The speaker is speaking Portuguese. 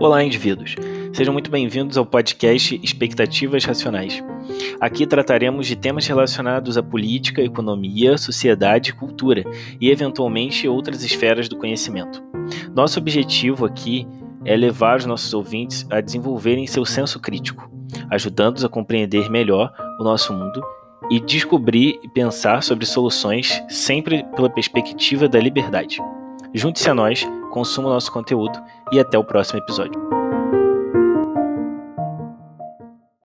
Olá, indivíduos. Sejam muito bem-vindos ao podcast Expectativas Racionais. Aqui trataremos de temas relacionados à política, economia, sociedade cultura, e eventualmente outras esferas do conhecimento. Nosso objetivo aqui é levar os nossos ouvintes a desenvolverem seu senso crítico, ajudando-os a compreender melhor o nosso mundo e descobrir e pensar sobre soluções sempre pela perspectiva da liberdade. Junte-se a nós, consuma o nosso conteúdo e até o próximo episódio.